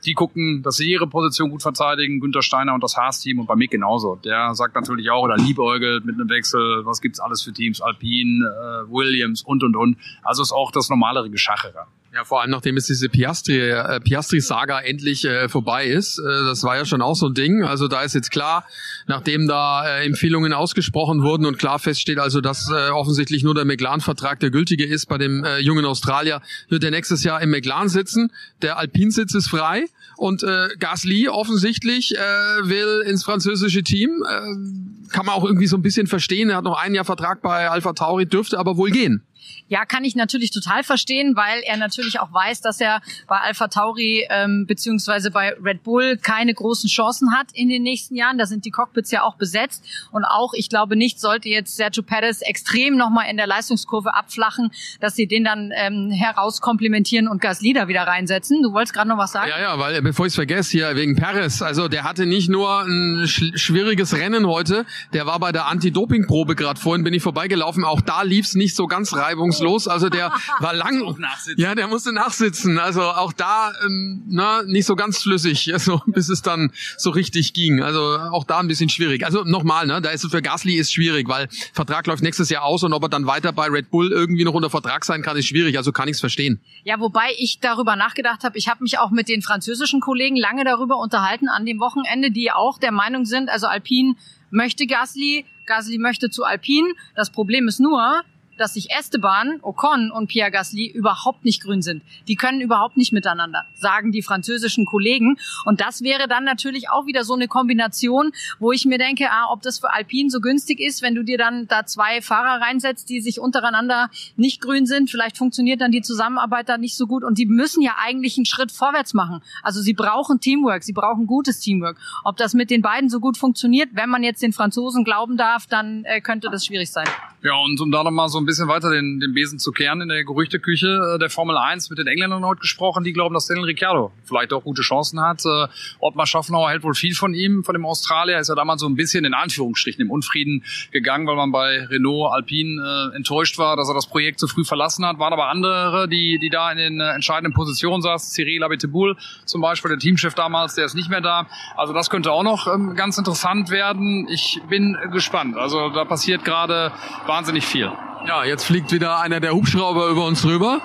die gucken, dass sie ihre Position gut verteidigen, Günter Steiner und das Haas-Team und bei Mick genauso. Der sagt natürlich auch oder liebäugelt mit einem Wechsel, was gibt's alles für Teams, Alpine, äh, Williams und und und. Also ist auch das normalere Geschachere. Ja, vor allem nachdem jetzt diese Piastri, äh, Piastri-Saga endlich äh, vorbei ist. Äh, das war ja schon auch so ein Ding. Also da ist jetzt klar, nachdem da äh, Empfehlungen ausgesprochen wurden und klar feststeht also, dass äh, offensichtlich nur der McLaren-Vertrag der gültige ist bei dem äh, jungen Australier, wird er nächstes Jahr im McLaren sitzen. Der Alpine-Sitz ist frei und äh, Gasly offensichtlich äh, will ins französische Team. Äh, kann man auch irgendwie so ein bisschen verstehen. Er hat noch ein Jahr Vertrag bei Alpha Tauri, dürfte aber wohl gehen. Ja, kann ich natürlich total verstehen, weil er natürlich auch weiß, dass er bei Alpha Tauri ähm, beziehungsweise bei Red Bull keine großen Chancen hat in den nächsten Jahren. Da sind die Cockpits ja auch besetzt. Und auch, ich glaube nicht, sollte jetzt Sergio Perez extrem nochmal in der Leistungskurve abflachen, dass sie den dann ähm, herauskomplimentieren und Gasly da wieder reinsetzen. Du wolltest gerade noch was sagen? Ja, ja, weil bevor ich es vergesse, hier wegen Perez, also der hatte nicht nur ein sch schwieriges Rennen heute, der war bei der Anti-Doping-Probe gerade vorhin, bin ich vorbeigelaufen. Auch da lief es nicht so ganz reibungslos los. Also der war lang. Ja, der musste nachsitzen. Also auch da ähm, na, nicht so ganz flüssig, also, bis es dann so richtig ging. Also auch da ein bisschen schwierig. Also nochmal, ne, da ist es für Gasly ist schwierig, weil Vertrag läuft nächstes Jahr aus und ob er dann weiter bei Red Bull irgendwie noch unter Vertrag sein kann, ist schwierig. Also kann ich es verstehen. Ja, wobei ich darüber nachgedacht habe, ich habe mich auch mit den französischen Kollegen lange darüber unterhalten an dem Wochenende, die auch der Meinung sind, also Alpine möchte Gasly, Gasly möchte zu Alpine. Das Problem ist nur, dass sich Esteban, Ocon und Pierre Gasly überhaupt nicht grün sind. Die können überhaupt nicht miteinander, sagen die französischen Kollegen. Und das wäre dann natürlich auch wieder so eine Kombination, wo ich mir denke, ah, ob das für Alpine so günstig ist, wenn du dir dann da zwei Fahrer reinsetzt, die sich untereinander nicht grün sind. Vielleicht funktioniert dann die Zusammenarbeit da nicht so gut. Und die müssen ja eigentlich einen Schritt vorwärts machen. Also sie brauchen Teamwork, sie brauchen gutes Teamwork. Ob das mit den beiden so gut funktioniert, wenn man jetzt den Franzosen glauben darf, dann äh, könnte das schwierig sein. Ja, und um da nochmal so ein bisschen weiter den, den Besen zu kehren in der Gerüchteküche äh, der Formel 1 mit den Engländern heute gesprochen, die glauben, dass Daniel Ricciardo vielleicht auch gute Chancen hat. Äh, Ottmar Schaffnauer hält wohl viel von ihm, von dem Australier. Ist ja damals so ein bisschen in Anführungsstrichen im Unfrieden gegangen, weil man bei Renault Alpine äh, enttäuscht war, dass er das Projekt zu früh verlassen hat. Waren aber andere, die, die da in den äh, entscheidenden Positionen saßen. Cyril Abiteboul zum Beispiel, der Teamchef damals, der ist nicht mehr da. Also das könnte auch noch ähm, ganz interessant werden. Ich bin gespannt. Also da passiert gerade wahnsinnig viel. Ja, jetzt fliegt wieder einer der Hubschrauber über uns rüber.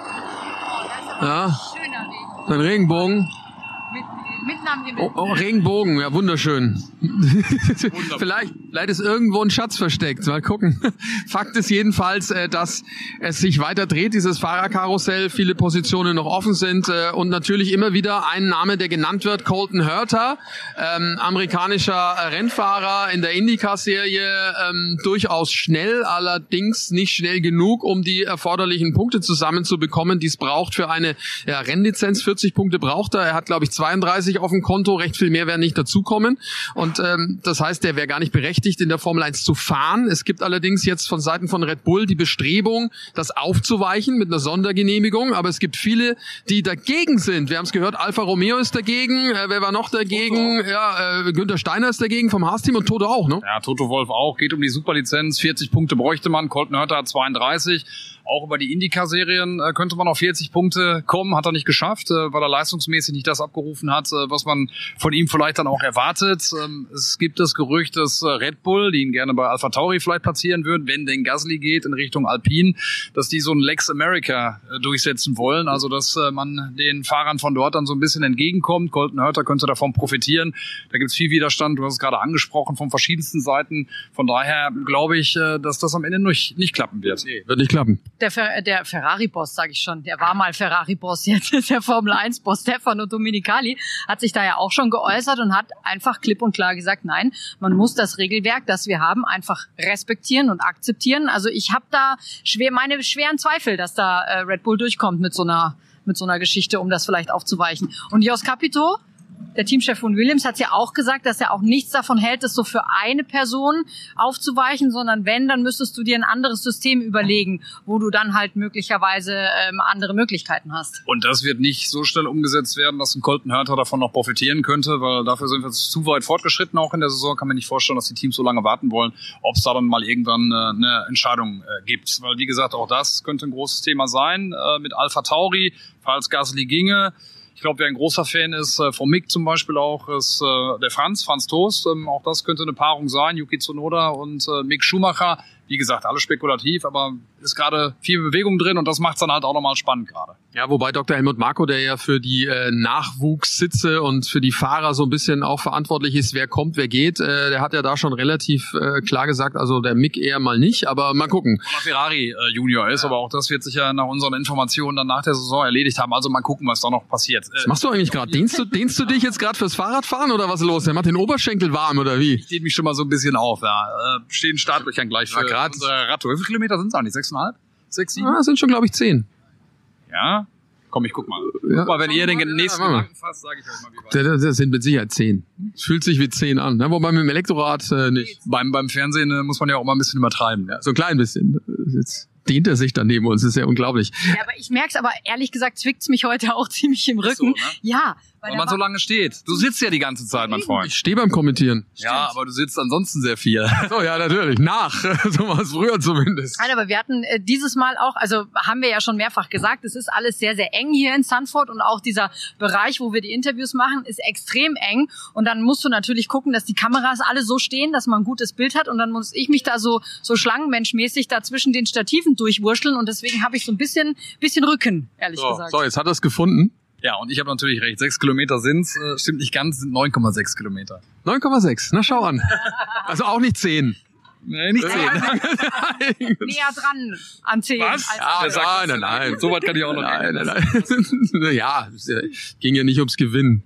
Ja. Ein Regenbogen. Mitten am Himmel. Oh, oh, Regenbogen, ja, wunderschön. vielleicht, vielleicht ist irgendwo ein Schatz versteckt. Mal gucken. Fakt ist jedenfalls, äh, dass es sich weiter dreht, dieses Fahrerkarussell, viele Positionen noch offen sind äh, und natürlich immer wieder ein Name, der genannt wird, Colton Hurter, ähm, amerikanischer Rennfahrer in der IndyCar-Serie, ähm, durchaus schnell, allerdings nicht schnell genug, um die erforderlichen Punkte zusammenzubekommen, die es braucht für eine ja, Rennlizenz. 40 Punkte braucht er. Er hat, glaube ich, 32 auf dem Konto, recht viel mehr werden nicht dazukommen. Und ähm, das heißt, der wäre gar nicht berechtigt, in der Formel 1 zu fahren. Es gibt allerdings jetzt von Seiten von Red Bull die Bestrebung, das aufzuweichen mit einer Sondergenehmigung. Aber es gibt viele, die dagegen sind. Wir haben es gehört, Alfa Romeo ist dagegen. Äh, wer war noch dagegen? Toto. Ja, äh, Günther Steiner ist dagegen vom Haas-Team und Toto auch, ne? Ja, Toto Wolf auch. Geht um die Superlizenz. 40 Punkte bräuchte man. Colton Hurter hat 32. Auch über die Indica-Serien äh, könnte man auf 40 Punkte kommen, hat er nicht geschafft, äh, weil er leistungsmäßig nicht das abgerufen hat, äh, was man von ihm vielleicht dann auch erwartet. Ähm, es gibt das Gerücht, dass äh, Red Bull, die ihn gerne bei Alpha Tauri vielleicht platzieren würden, wenn denn Gasly geht in Richtung Alpine, dass die so ein Lex America äh, durchsetzen wollen, also dass äh, man den Fahrern von dort dann so ein bisschen entgegenkommt. Colton Hurter könnte davon profitieren. Da gibt's viel Widerstand, du hast es gerade angesprochen, von verschiedensten Seiten. Von daher glaube ich, dass das am Ende nicht, nicht klappen wird. Nee, wird nicht klappen der, Fer der Ferrari-Boss, sage ich schon, der war mal Ferrari-Boss, jetzt ist der Formel-1-Boss Stefano Dominicali, hat sich da ja auch schon geäußert und hat einfach klipp und klar gesagt, nein, man muss das Regelwerk, das wir haben, einfach respektieren und akzeptieren. Also ich habe da schwer meine schweren Zweifel, dass da äh, Red Bull durchkommt mit so einer mit so einer Geschichte, um das vielleicht aufzuweichen. Und Jos Capito, der Teamchef von Williams hat ja auch gesagt, dass er auch nichts davon hält, das so für eine Person aufzuweichen, sondern wenn, dann müsstest du dir ein anderes System überlegen, wo du dann halt möglicherweise ähm, andere Möglichkeiten hast. Und das wird nicht so schnell umgesetzt werden, dass ein Colton Hurter davon noch profitieren könnte, weil dafür sind wir zu weit fortgeschritten auch in der Saison. Kann mir nicht vorstellen, dass die Teams so lange warten wollen, ob es da dann mal irgendwann äh, eine Entscheidung äh, gibt. Weil wie gesagt, auch das könnte ein großes Thema sein äh, mit Alpha Tauri, falls Gasly ginge. Ich glaube, wer ein großer Fan ist, äh, vom Mick zum Beispiel auch, ist äh, der Franz, Franz Toast. Ähm, auch das könnte eine Paarung sein, Yuki Tsunoda und äh, Mick Schumacher. Wie gesagt, alles spekulativ, aber ist gerade viel Bewegung drin und das macht es dann halt auch nochmal spannend gerade. Ja, wobei Dr. Helmut Marko, der ja für die äh, Nachwuchssitze und für die Fahrer so ein bisschen auch verantwortlich ist, wer kommt, wer geht, äh, der hat ja da schon relativ äh, klar gesagt, also der Mick eher mal nicht, aber mal gucken. Oder Ferrari äh, Junior ist, ja. aber auch das wird sich ja nach unseren Informationen dann nach der Saison erledigt haben. Also mal gucken, was da noch passiert. Was machst du eigentlich gerade? Dehnst du, dehnst du dich jetzt gerade fürs Fahrradfahren oder was ist los? Der macht den Oberschenkel warm oder wie? Ich dehne mich schon mal so ein bisschen auf, ja. Äh, stehen Startlöchern gleich für ja, unsere Radtour. Wie viele Kilometer sind es eigentlich? Sechseinhalb? Sechs, sieben? Ah, sind schon, glaube ich, zehn. Ja? Komm, ich guck mal. Ja. Guck mal, wenn ihr den nächsten ja, Gedanken fasst, sage ich euch mal, wie weit. Das, das sind mit Sicherheit zehn. Es fühlt sich wie zehn an, ne? wobei mit dem Elektrorad äh, nicht. Beim, beim Fernsehen äh, muss man ja auch mal ein bisschen übertreiben. Ja, so ein klein bisschen. Jetzt dehnt er sich dann neben uns, das ist ja unglaublich. Ja, aber ich merk's, aber ehrlich gesagt zwickt's mich heute auch ziemlich im Rücken. So, ne? Ja, weil, man so lange steht. Du sitzt ja die ganze Zeit, mein Freund. Ich stehe beim Kommentieren. Stimmt. Ja, aber du sitzt ansonsten sehr viel. So, ja, natürlich. Nach. so war es früher zumindest. Nein, aber wir hatten äh, dieses Mal auch, also haben wir ja schon mehrfach gesagt, es ist alles sehr, sehr eng hier in Sanford und auch dieser Bereich, wo wir die Interviews machen, ist extrem eng. Und dann musst du natürlich gucken, dass die Kameras alle so stehen, dass man ein gutes Bild hat. Und dann muss ich mich da so, so schlangenmenschmäßig da zwischen den Stativen durchwurschteln. Und deswegen habe ich so ein bisschen, bisschen Rücken, ehrlich so, gesagt. So, jetzt hat er es gefunden. Ja, und ich habe natürlich recht. Sechs Kilometer sind's. Äh, stimmt nicht ganz, sind 9,6 Kilometer. 9,6. Na schau an. Also auch nicht 10. Nee, nicht 10. Näher dran an 10. Was? Ja, nein, nein, nein. So weit kann ich auch noch Nein, nein, nein. ja, ging ja nicht ums Gewinnen.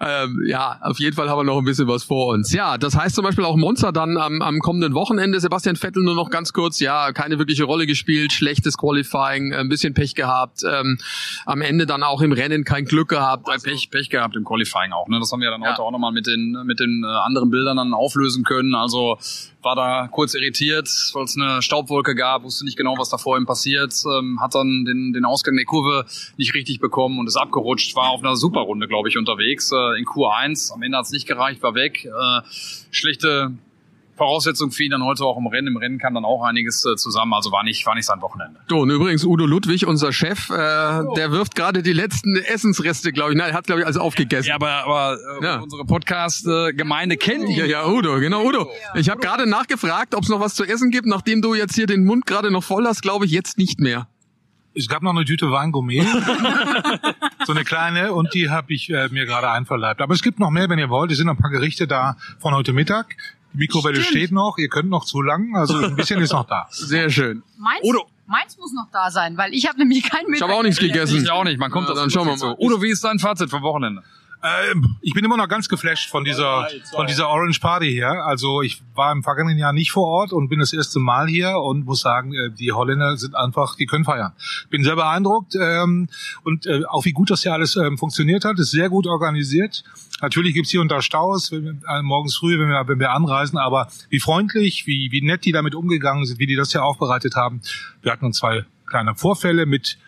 Ähm, ja, auf jeden Fall haben wir noch ein bisschen was vor uns. Ja, das heißt zum Beispiel auch Monza dann am, am kommenden Wochenende. Sebastian Vettel nur noch ganz kurz, ja, keine wirkliche Rolle gespielt, schlechtes Qualifying, ein bisschen Pech gehabt. Ähm, am Ende dann auch im Rennen kein Glück gehabt. Also, Pech, Pech gehabt im Qualifying auch. Ne? Das haben wir dann ja. heute auch nochmal mit den, mit den äh, anderen Bildern dann auflösen können. Also war da kurz irritiert, weil es eine Staubwolke gab, wusste nicht genau, was da vor ihm passiert, ähm, hat dann den, den Ausgang der Kurve nicht richtig bekommen und ist abgerutscht, war auf einer super Runde, glaube ich, unterwegs äh, in Q1. Am Ende hat es nicht gereicht, war weg. Äh, schlechte Voraussetzung für ihn dann heute auch im Rennen. Im Rennen kam dann auch einiges äh, zusammen, also war nicht, war nicht sein Wochenende. So, und übrigens Udo Ludwig, unser Chef, äh, oh. der wirft gerade die letzten Essensreste, glaube ich. Nein, hat, glaube ich, also aufgegessen. Ja, aber, aber äh, ja. unsere Podcast-Gemeinde äh, kennt ihn. Ja, ja, Udo, genau, Udo. Ich habe gerade nachgefragt, ob es noch was zu essen gibt, nachdem du jetzt hier den Mund gerade noch voll hast, glaube ich, jetzt nicht mehr. Es gab noch eine Tüte Weingourmet, so eine kleine, und die habe ich äh, mir gerade einverleibt. Aber es gibt noch mehr, wenn ihr wollt. Es sind noch ein paar Gerichte da von heute Mittag. Die Mikrowelle Stimmt. steht noch, ihr könnt noch zu lang, also ein bisschen ist noch da. Sehr schön. Meins, Udo. meins muss noch da sein, weil ich habe nämlich kein Mittag. Ich habe auch nichts gegessen. Ich auch nicht, man kommt ja, dann schauen wir mal. Udo, wie ist dein Fazit vom Wochenende? Ähm, ich bin immer noch ganz geflasht von dieser von dieser Orange Party hier. Also ich war im vergangenen Jahr nicht vor Ort und bin das erste Mal hier und muss sagen, äh, die Holländer sind einfach, die können feiern. Bin sehr beeindruckt ähm, und äh, auch wie gut das hier alles ähm, funktioniert hat. Ist sehr gut organisiert. Natürlich gibt's hier und da Staus wir, äh, morgens früh, wenn wir wenn wir anreisen, aber wie freundlich, wie wie nett die damit umgegangen sind, wie die das hier aufbereitet haben. Wir hatten uns zwei kleine Vorfälle mit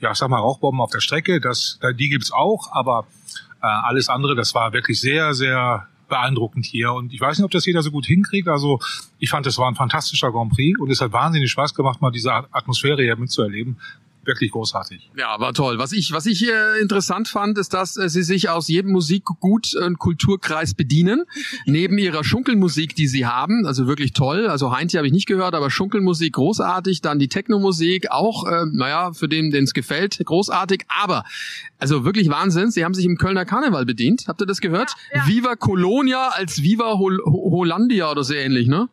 ja, ich sag mal Rauchbomben auf der Strecke. Das die gibt's auch, aber äh, alles andere, das war wirklich sehr, sehr beeindruckend hier. Und ich weiß nicht, ob das jeder so gut hinkriegt. Also ich fand, es war ein fantastischer Grand Prix und es hat wahnsinnig Spaß gemacht, mal diese Atmosphäre hier mitzuerleben wirklich großartig. Ja, war toll. Was ich, was ich äh, interessant fand, ist, dass äh, sie sich aus jedem Musikgut und Kulturkreis bedienen. Neben ihrer Schunkelmusik, die sie haben, also wirklich toll. Also Heinti habe ich nicht gehört, aber Schunkelmusik großartig. Dann die Technomusik auch, äh, naja, für den, den es gefällt, großartig. Aber also wirklich Wahnsinn. Sie haben sich im Kölner Karneval bedient. Habt ihr das gehört? Ja, ja. Viva Colonia als Viva Hol Hollandia oder so ähnlich, ne?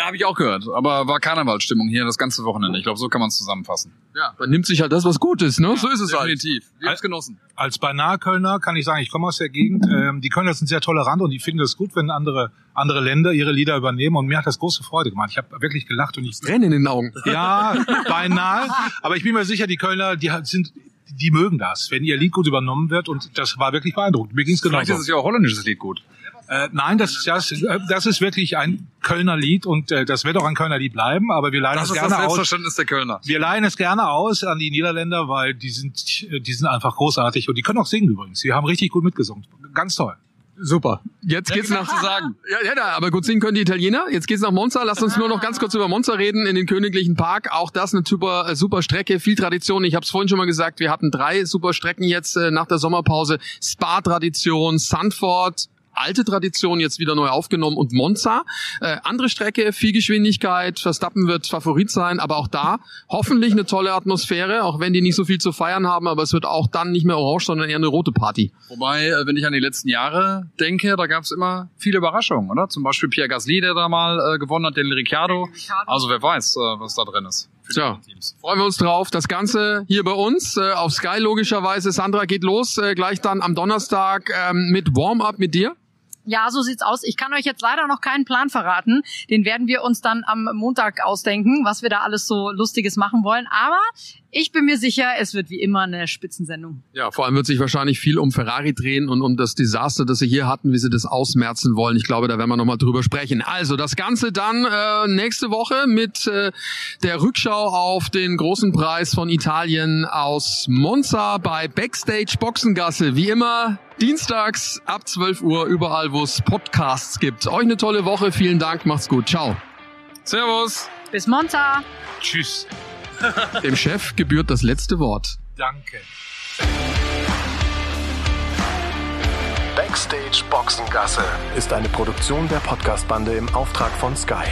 Ja, habe ich auch gehört. Aber war Karnevalstimmung hier das ganze Wochenende. Ich glaube, so kann man es zusammenfassen. Ja, man nimmt sich halt das, was gut ist, ne? Ja, so ist es definitiv. halt. Als, genossen. Als beinahe Kölner kann ich sagen, ich komme aus der Gegend. Ähm, die Kölner sind sehr tolerant und die finden es gut, wenn andere andere Länder ihre Lieder übernehmen. Und mir hat das große Freude gemacht. Ich habe wirklich gelacht und ich Tränen in den Augen. Ja, beinahe. Aber ich bin mir sicher, die Kölner, die sind die mögen das, wenn ihr Lied gut übernommen wird und das war wirklich beeindruckend. Mir ging's genau. Vielleicht ist es ja auch holländisches Lied gut. Äh, nein, das, das, das ist wirklich ein Kölner Lied und äh, das wird auch ein Kölner Lied bleiben, aber wir leihen das es gerne das aus. der Kölner. Wir leihen es gerne aus an die Niederländer, weil die sind, die sind einfach großartig und die können auch singen übrigens. Die haben richtig gut mitgesungen. Ganz toll. Super. Jetzt geht's nach zu sagen. Ja, ja, aber gut singen können die Italiener. Jetzt geht's nach Monza. Lass uns nur noch ganz kurz über Monza reden in den Königlichen Park. Auch das eine super äh, super Strecke, viel Tradition. Ich habe es vorhin schon mal gesagt, wir hatten drei super Strecken jetzt äh, nach der Sommerpause. Spa Tradition, Sandford, alte Tradition jetzt wieder neu aufgenommen und Monza. Äh, andere Strecke, viel Geschwindigkeit, Verstappen wird Favorit sein, aber auch da hoffentlich eine tolle Atmosphäre, auch wenn die nicht so viel zu feiern haben, aber es wird auch dann nicht mehr orange, sondern eher eine rote Party. Wobei, äh, wenn ich an die letzten Jahre denke, da gab es immer viele Überraschungen, oder? Zum Beispiel Pierre Gasly, der da mal äh, gewonnen hat, den Ricciardo. Also wer weiß, äh, was da drin ist. Tja, freuen wir uns drauf. Das Ganze hier bei uns äh, auf Sky logischerweise. Sandra geht los, äh, gleich dann am Donnerstag ähm, mit Warm-up mit dir. Ja, so sieht's aus. Ich kann euch jetzt leider noch keinen Plan verraten. Den werden wir uns dann am Montag ausdenken, was wir da alles so Lustiges machen wollen. Aber ich bin mir sicher, es wird wie immer eine Spitzensendung. Ja, vor allem wird sich wahrscheinlich viel um Ferrari drehen und um das Desaster, das sie hier hatten, wie sie das ausmerzen wollen. Ich glaube, da werden wir nochmal drüber sprechen. Also das Ganze dann äh, nächste Woche mit äh, der Rückschau auf den großen Preis von Italien aus Monza bei Backstage Boxengasse. Wie immer dienstags ab 12 Uhr überall, wo es Podcasts gibt. Euch eine tolle Woche. Vielen Dank. Macht's gut. Ciao. Servus. Bis Monza. Tschüss. Dem Chef gebührt das letzte Wort. Danke. Backstage Boxengasse ist eine Produktion der Podcastbande im Auftrag von Sky.